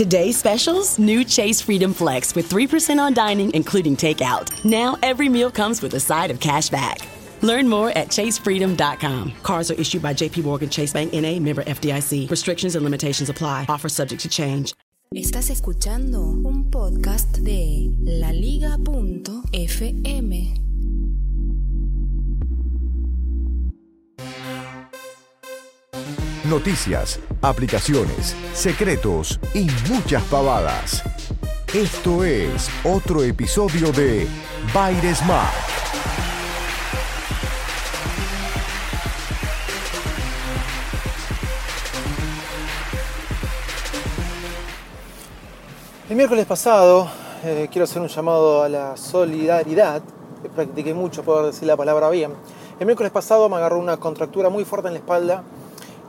Today's specials new Chase Freedom Flex with 3% on dining, including takeout. Now every meal comes with a side of cash back. Learn more at chasefreedom.com. Cards are issued by JP Morgan Chase Bank NA, member FDIC. Restrictions and limitations apply. Offer subject to change. Estás escuchando un podcast de laliga.fm. Noticias, aplicaciones, secretos y muchas pavadas. Esto es otro episodio de Baires Smart. El miércoles pasado eh, quiero hacer un llamado a la solidaridad. Practiqué mucho poder decir la palabra bien. El miércoles pasado me agarró una contractura muy fuerte en la espalda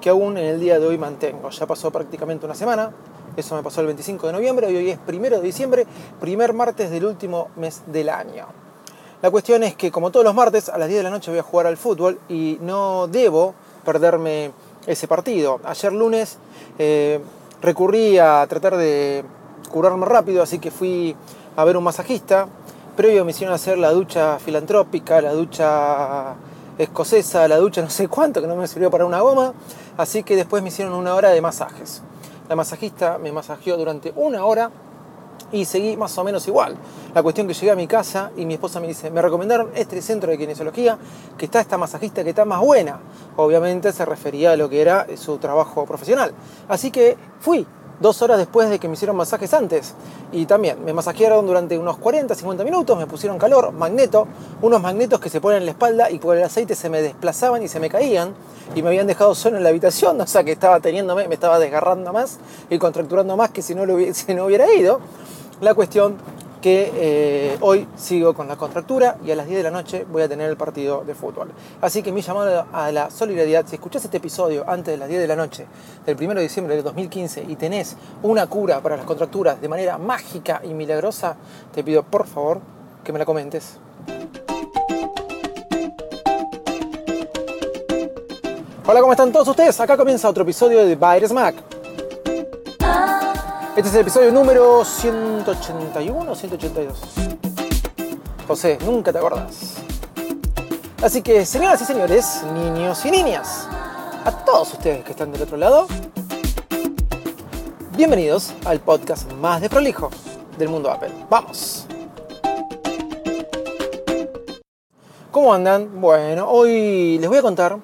que aún en el día de hoy mantengo. Ya pasó prácticamente una semana. Eso me pasó el 25 de noviembre y hoy es primero de diciembre, primer martes del último mes del año. La cuestión es que como todos los martes a las 10 de la noche voy a jugar al fútbol y no debo perderme ese partido. Ayer lunes eh, recurrí a tratar de curarme rápido, así que fui a ver un masajista. Previo me hicieron hacer la ducha filantrópica, la ducha escocesa, la ducha no sé cuánto, que no me sirvió para una goma. Así que después me hicieron una hora de masajes. La masajista me masajeó durante una hora y seguí más o menos igual. La cuestión que llegué a mi casa y mi esposa me dice, me recomendaron este centro de kinesiología, que está esta masajista que está más buena. Obviamente se refería a lo que era su trabajo profesional. Así que fui dos horas después de que me hicieron masajes antes. Y también me masajearon durante unos 40, 50 minutos, me pusieron calor, magneto, unos magnetos que se ponen en la espalda y por el aceite se me desplazaban y se me caían y me habían dejado solo en la habitación, o sea que estaba teniéndome, me estaba desgarrando más y contracturando más que si no, lo hubiera, si no hubiera ido. La cuestión que eh, hoy sigo con la contractura y a las 10 de la noche voy a tener el partido de fútbol. Así que mi llamado a la solidaridad, si escuchás este episodio antes de las 10 de la noche del 1 de diciembre de 2015 y tenés una cura para las contracturas de manera mágica y milagrosa, te pido por favor que me la comentes. Hola, ¿cómo están todos ustedes? Acá comienza otro episodio de Virus Mac. Este es el episodio número 181 o 182. José, nunca te acordás. Así que, señoras y señores, niños y niñas, a todos ustedes que están del otro lado, bienvenidos al podcast más de prolijo del mundo Apple. ¡Vamos! ¿Cómo andan? Bueno, hoy les voy a contar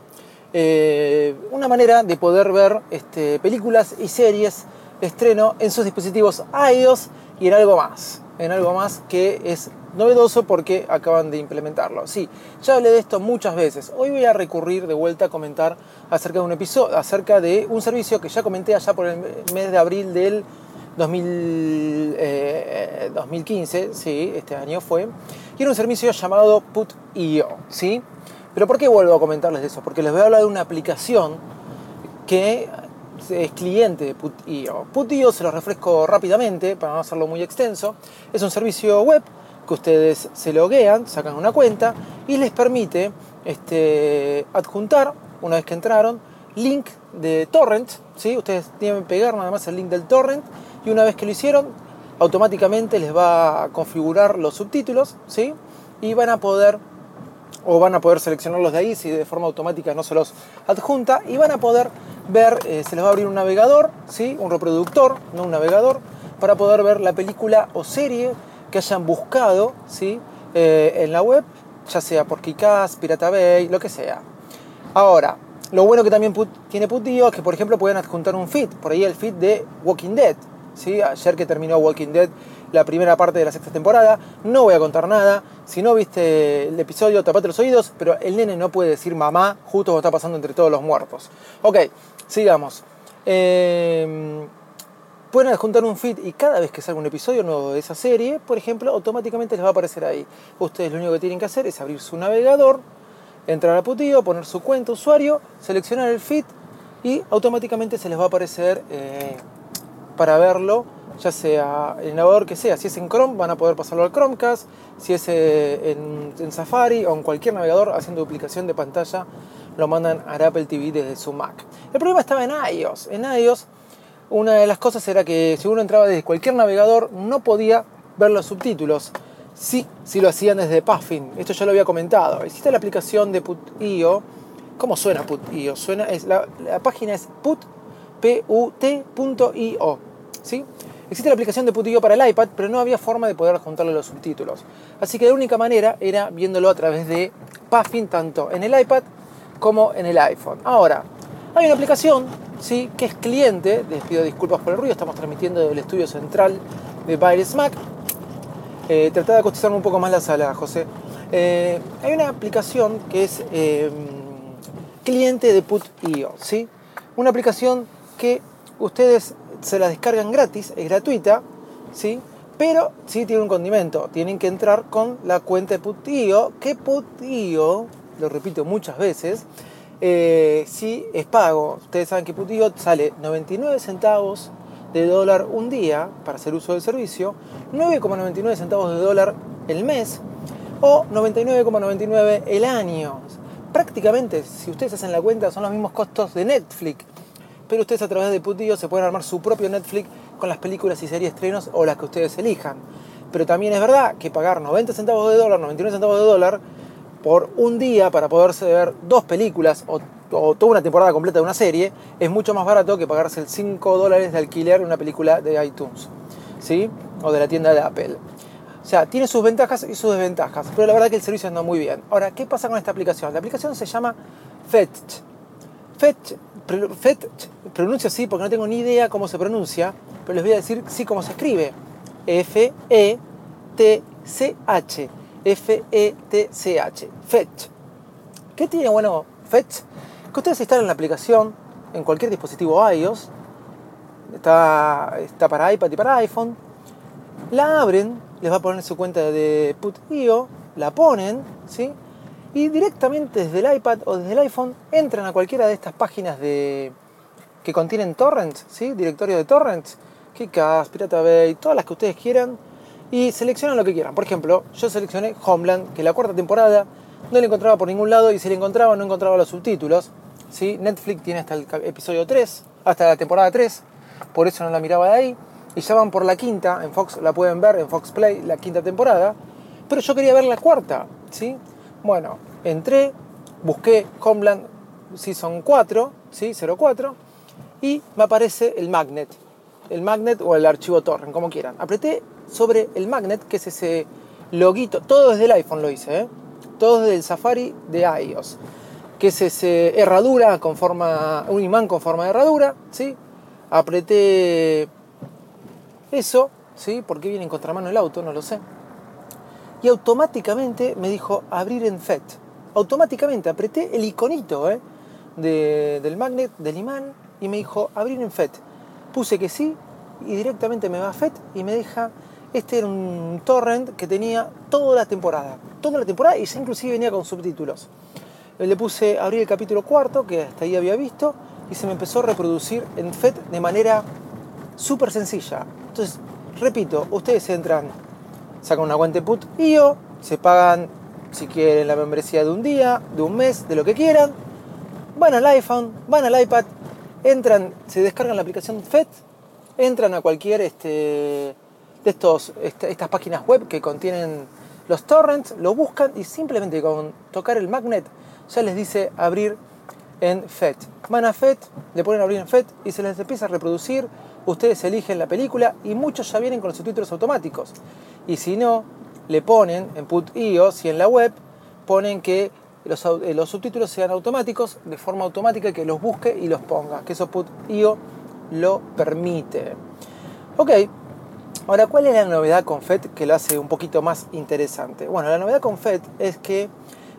eh, una manera de poder ver este, películas y series estreno en sus dispositivos iOS y en algo más. En algo más que es novedoso porque acaban de implementarlo. Sí, ya hablé de esto muchas veces. Hoy voy a recurrir de vuelta a comentar acerca de un episodio, acerca de un servicio que ya comenté allá por el mes de abril del 2015, eh, sí, este año fue, y era un servicio llamado Put.io, ¿sí? Pero ¿por qué vuelvo a comentarles de eso? Porque les voy a hablar de una aplicación que es cliente de Put.io. Se lo refresco rápidamente para no hacerlo muy extenso. Es un servicio web que ustedes se loguean, sacan una cuenta y les permite este, adjuntar, una vez que entraron, link de torrent. ¿sí? Ustedes tienen que pegar nada más el link del torrent y una vez que lo hicieron, automáticamente les va a configurar los subtítulos ¿sí? y van a poder o van a poder seleccionarlos de ahí si de forma automática no se los adjunta y van a poder ver, eh, se les va a abrir un navegador, ¿sí? un reproductor, no un navegador, para poder ver la película o serie que hayan buscado ¿sí? Eh, en la web, ya sea por Kikaz, Pirata Bay, lo que sea. Ahora, lo bueno que también tiene Putio es que, por ejemplo, pueden adjuntar un feed, por ahí el feed de Walking Dead. ¿sí? Ayer que terminó Walking Dead la primera parte de la sexta temporada, no voy a contar nada. Si no viste el episodio, tapate los oídos, pero el nene no puede decir mamá justo cuando está pasando entre todos los muertos. Ok, sigamos. Em, pueden adjuntar un feed y cada vez que salga un episodio nuevo de esa serie, por ejemplo, automáticamente les va a aparecer ahí. Ustedes lo único que tienen que hacer es abrir su navegador, entrar a Putío, poner su cuenta usuario, seleccionar el feed y automáticamente se les va a aparecer eh, para verlo, ya sea el navegador que sea. Si es en Chrome, van a poder pasarlo al Chromecast. Si es eh, en, Safari o en cualquier navegador haciendo duplicación de pantalla, lo mandan a Apple TV desde su Mac. El problema estaba en iOS. En iOS una de las cosas era que si uno entraba desde cualquier navegador no podía ver los subtítulos. Sí, si lo hacían desde Puffin. Esto ya lo había comentado. Existe la aplicación de Put.io. ¿Cómo suena Put.io? Suena, es, la, página es put, P-U-T.io. ¿sí? Existe la aplicación de Put.io para el iPad, pero no había forma de poder juntarle los subtítulos. Así que la única manera era viéndolo a través de Puffin, tanto en el iPad como en el iPhone. Ahora, hay una aplicación ¿sí? que es cliente, les pido disculpas por el ruido, estamos transmitiendo desde el estudio central de Virus Mac. Eh, de acostizarme un poco más la sala, José. Eh, hay una aplicación que es eh, cliente de Put.io, ¿sí? Una aplicación que ustedes se la descargan gratis, es gratuita, ¿sí? Pero sí tiene un condimento, tienen que entrar con la cuenta de Put.io, que Put.io, lo repito muchas veces, eh, sí es pago. Ustedes saben que Put.io sale 99 centavos de dólar un día para hacer uso del servicio, 9,99 centavos de dólar el mes o 99,99 el año. Prácticamente, si ustedes hacen la cuenta, son los mismos costos de Netflix. Pero ustedes a través de Put.io se pueden armar su propio Netflix con las películas y series estrenos o las que ustedes elijan. Pero también es verdad que pagar 90 centavos de dólar, 99 centavos de dólar por un día para poderse ver dos películas o, toda una temporada completa de una serie es mucho más barato que pagarse el 5 dólares de alquiler de una película de iTunes, ¿sí? O de la tienda de Apple. O sea, tiene sus ventajas y sus desventajas, pero la verdad que el servicio anda muy bien. Ahora, ¿qué pasa con esta aplicación? La aplicación se llama Fetch. Fetch, Fetch pronuncio así porque no tengo ni idea cómo se pronuncia, pero les voy a decir sí cómo se escribe. F-E-T-C-H. F-E-T-C-H. Fetch. ¿Qué tiene bueno Fetch? Que ustedes instalan la aplicación en cualquier dispositivo iOS. Está, está para iPad y para iPhone. La abren, les va a poner su cuenta de Put.io, la ponen, ¿sí? Y directamente desde el iPad o desde el iPhone entran a cualquiera de estas páginas de, que contienen torrents, ¿sí? Directorio de torrents, Kikas, Pirata Bay, todas las que ustedes quieran y seleccionan lo que quieran. Por ejemplo, yo seleccioné Homeland, que la cuarta temporada no la encontraba por ningún lado y si la encontraba no encontraba los subtítulos. ¿sí? Netflix tiene hasta el episodio 3, hasta la temporada 3, por eso no la miraba de ahí. Y ya van por la quinta, en Fox la pueden ver, en Fox Play, la quinta temporada. Pero yo quería ver la cuarta, ¿sí? Bueno, entré, busqué Homeland Season 4, ¿sí? 04, y me aparece el magnet. El magnet o el archivo torrent, como quieran. Apreté sobre el magnet, que es ese loguito, todo desde el iPhone lo hice, ¿eh? todo desde el Safari de iOS, que es ese herradura con forma, un imán con forma de herradura, ¿sí? Apreté eso, ¿sí? porque viene en contramano el auto? No lo sé. Y automáticamente me dijo abrir en FET. Automáticamente apreté el iconito ¿eh? de, del magnet, del imán, y me dijo abrir en FET. Puse que sí y directamente me va a FET y me deja este era un torrent que tenía toda la temporada. Toda la temporada y ya inclusive venía con subtítulos. Le puse abrir el capítulo cuarto, que hasta ahí había visto, y se me empezó a reproducir en FET de manera súper sencilla. Entonces, repito, ustedes entran, sacan una cuenta de put.io, se pagan, si quieren, la membresía de un día, de un mes, de lo que quieran, van al iPhone, van al iPad, entran, se descargan la aplicación FET, entran a cualquier este, de estos, estas páginas web que contienen los torrents, lo buscan y simplemente con tocar el magnet ya les dice abrir en FET. Van a FET, le ponen abrir en FET y se les empieza a reproducir. Ustedes eligen la película y muchos ya vienen con los subtítulos automáticos. Y si no, le ponen en Put.io, si en la web ponen que los, los, subtítulos sean automáticos, de forma automática que los busque y los ponga, que eso Put.io lo permite. Ok, Ahora, ¿cuál es la novedad con FET que lo hace un poquito más interesante? Bueno, la novedad con FET es que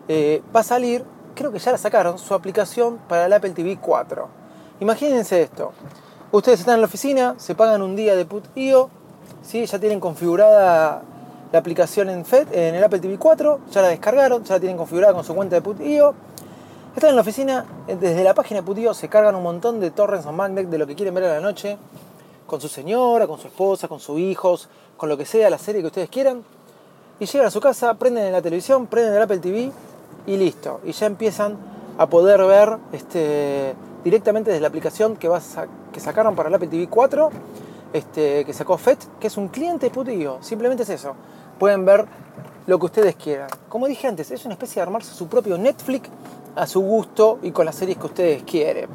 eh, va a salir, creo que ya la sacaron, su aplicación para el Apple TV 4. Imagínense esto. Ustedes están en la oficina, se pagan un día de put.io, ¿sí? ya tienen configurada la aplicación en FET, en el Apple TV 4, ya la descargaron, ya la tienen configurada con su cuenta de put.io. Están en la oficina, desde la página de put.io se cargan un montón de torrents o magnet de lo que quieren ver a la noche con su señora, con su esposa, con sus hijos, con lo que sea, la serie que ustedes quieran. Y llegan a su casa, prenden en la televisión, prenden el Apple TV y listo. Y ya empiezan a poder ver este, directamente desde la aplicación que, va que sacaron para el Apple TV 4, este, que sacó FET, que es un cliente putillo. Simplemente es eso. Pueden ver lo que ustedes quieran. Como dije antes, es una especie de armarse su propio Netflix a su gusto y con las series que ustedes quieren.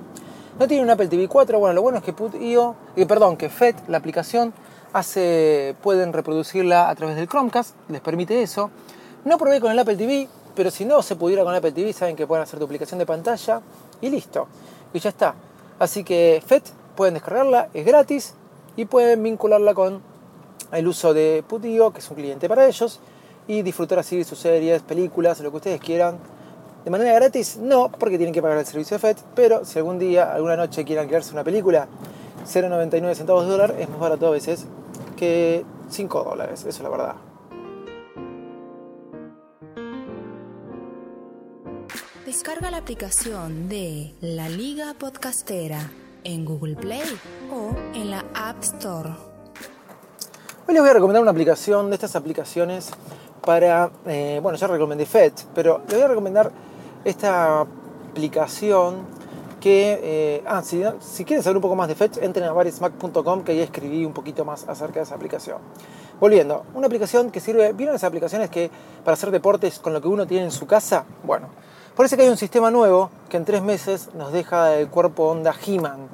No tiene un Apple TV 4, bueno, lo bueno es que Put.io, eh, perdón, que FET, la aplicación, hace, pueden reproducirla a través del Chromecast, les permite eso. No probé con el Apple TV, pero si no se pudiera con Apple TV, saben que pueden hacer duplicación de pantalla y listo. Y ya está. Así que FET pueden descargarla, es gratis y pueden vincularla con el uso de Put.io, que es un cliente para ellos, y disfrutar así sus series, películas, lo que ustedes quieran de manera gratis, no, porque tienen que pagar el servicio de FED, pero si algún día, alguna noche quieran crearse una película, 0,99 centavos de dólar es más barato a veces que 5 dólares, eso es la verdad. Descarga la aplicación de La Liga Podcastera en Google Play o en la App Store. Hoy les voy a recomendar una aplicación de estas aplicaciones para, eh, bueno, ya recomendé FED, pero les voy a recomendar esta aplicación que, eh, ah, si, si, quieren saber un poco más de Fetch, entren a barismac.com que ahí escribí un poquito más acerca de esa aplicación. Volviendo, una aplicación que sirve, ¿vieron esas aplicaciones que para hacer deportes con lo que uno tiene en su casa? Bueno, parece que hay un sistema nuevo que en tres meses nos deja el cuerpo onda He-Man.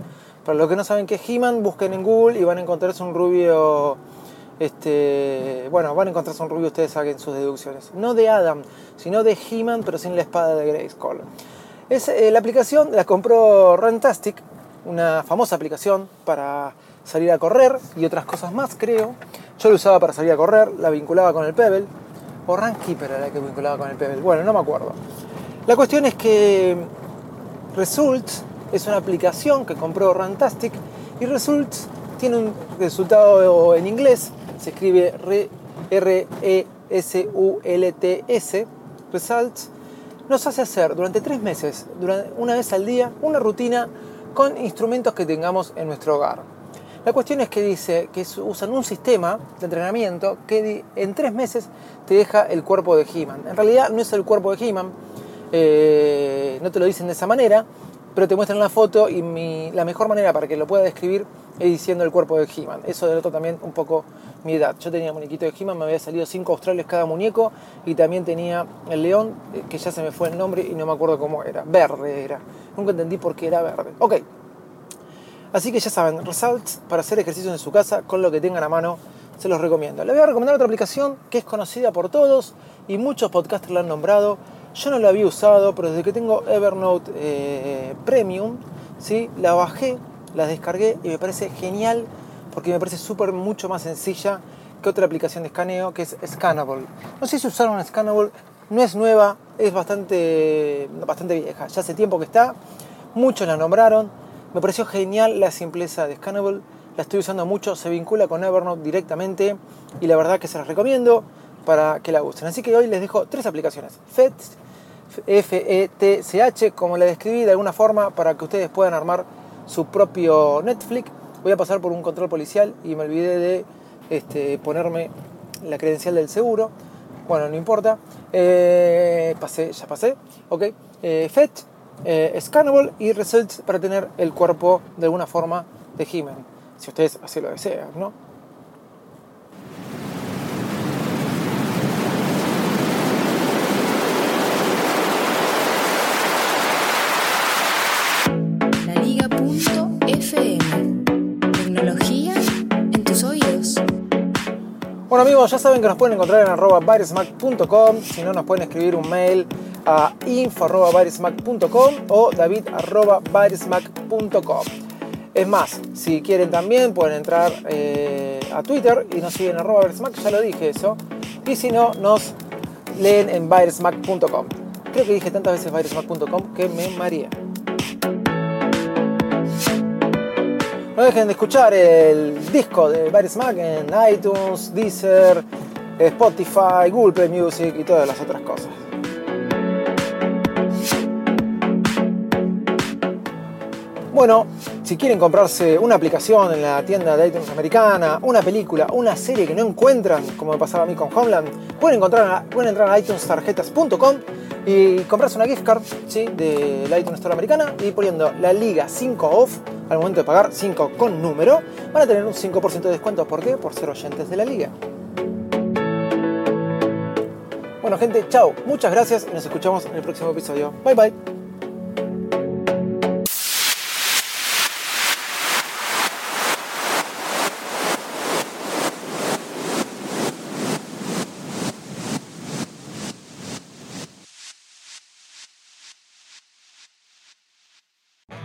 Para los que no saben qué es He-Man, busquen en Google y van a encontrarse un rubio este, bueno, van a encontrarse un rubio, ustedes saquen sus deducciones. No de Adam, sino de He-Man, pero sin la espada de Grayskull. Es, eh, la aplicación la compró Rantastic, una famosa aplicación para salir a correr y otras cosas más, creo. Yo la usaba para salir a correr, la vinculaba con el Pebble. O Runkeeper era la que vinculaba con el Pebble. Bueno, no me acuerdo. La cuestión es que Results es una aplicación que compró Rantastic y Results tiene un resultado en inglés se escribe R-E-S-U-L-T-S, Results, nos hace hacer durante tres meses, durante, una vez al día, una rutina con instrumentos que tengamos en nuestro hogar. La cuestión es que dice que usan un sistema de entrenamiento que en tres meses te deja el cuerpo de He-Man. En realidad no es el cuerpo de He-Man, eh, no te lo dicen de esa manera, pero te muestran la foto y la mejor manera para que lo pueda describir es diciendo el cuerpo de He-Man. Eso denota también un poco mi edad. Yo tenía muñequito de He-Man, me había salido 5 australes cada muñeco y también tenía el león, eh, que ya se me fue el nombre y no me acuerdo cómo era. Verde era. Nunca entendí por qué era verde. Ok. Así que ya saben, results para hacer ejercicios en su casa con lo que tengan a mano, se los recomiendo. Les voy a recomendar otra aplicación que es conocida por todos y muchos podcasters la han nombrado. Yo no la había usado, pero desde que tengo Evernote eh, Premium, ¿sí? la bajé, la descargué y me parece genial porque me parece súper mucho más sencilla que otra aplicación de escaneo que es Scannable. No sé si usaron Scannable, no es nueva, es bastante, bastante vieja, ya hace tiempo que está, muchos la nombraron, me pareció genial la simpleza de Scannable, la estoy usando mucho, se vincula con Evernote directamente y la verdad que se las recomiendo para que la usen. Así que hoy les dejo tres aplicaciones, FETCH, F-E-T-C-H, como la describí de alguna forma para que ustedes puedan armar su propio Netflix voy a pasar por un control policial y me olvidé de este, ponerme la credencial del seguro. Bueno, no importa. Eh, pasé, ya pasé. Ok. Eh, Fetch, eh, Scannable y Results para tener el cuerpo de alguna forma de He-Man. Si ustedes así lo desean, ¿no? Bueno amigos, ya saben que nos pueden encontrar en arroba si no nos pueden escribir un mail a info o david arroba Es más, si quieren también pueden entrar eh, a Twitter y nos siguen en arroba ya lo dije eso. Y si no, nos leen en byresmack.com. Creo que dije tantas veces byresmack.com que me mareé. No dejen de escuchar el disco de Barry Smack en iTunes, Deezer, Spotify, Google Play Music y todas las otras cosas. Bueno, si quieren comprarse una aplicación en la tienda de iTunes americana, una película, una serie que no encuentran, como me pasaba a mí con Homeland, pueden, encontrar, pueden entrar a iTunestarjetas.com y comprarse una gift card ¿sí? de la iTunes Store americana y poniendo la liga 5 off al momento de pagar 5 con número, van a tener un 5% de descuento. ¿Por qué? Por ser oyentes de la liga. Bueno gente, chao, muchas gracias y nos escuchamos en el próximo episodio. Bye bye.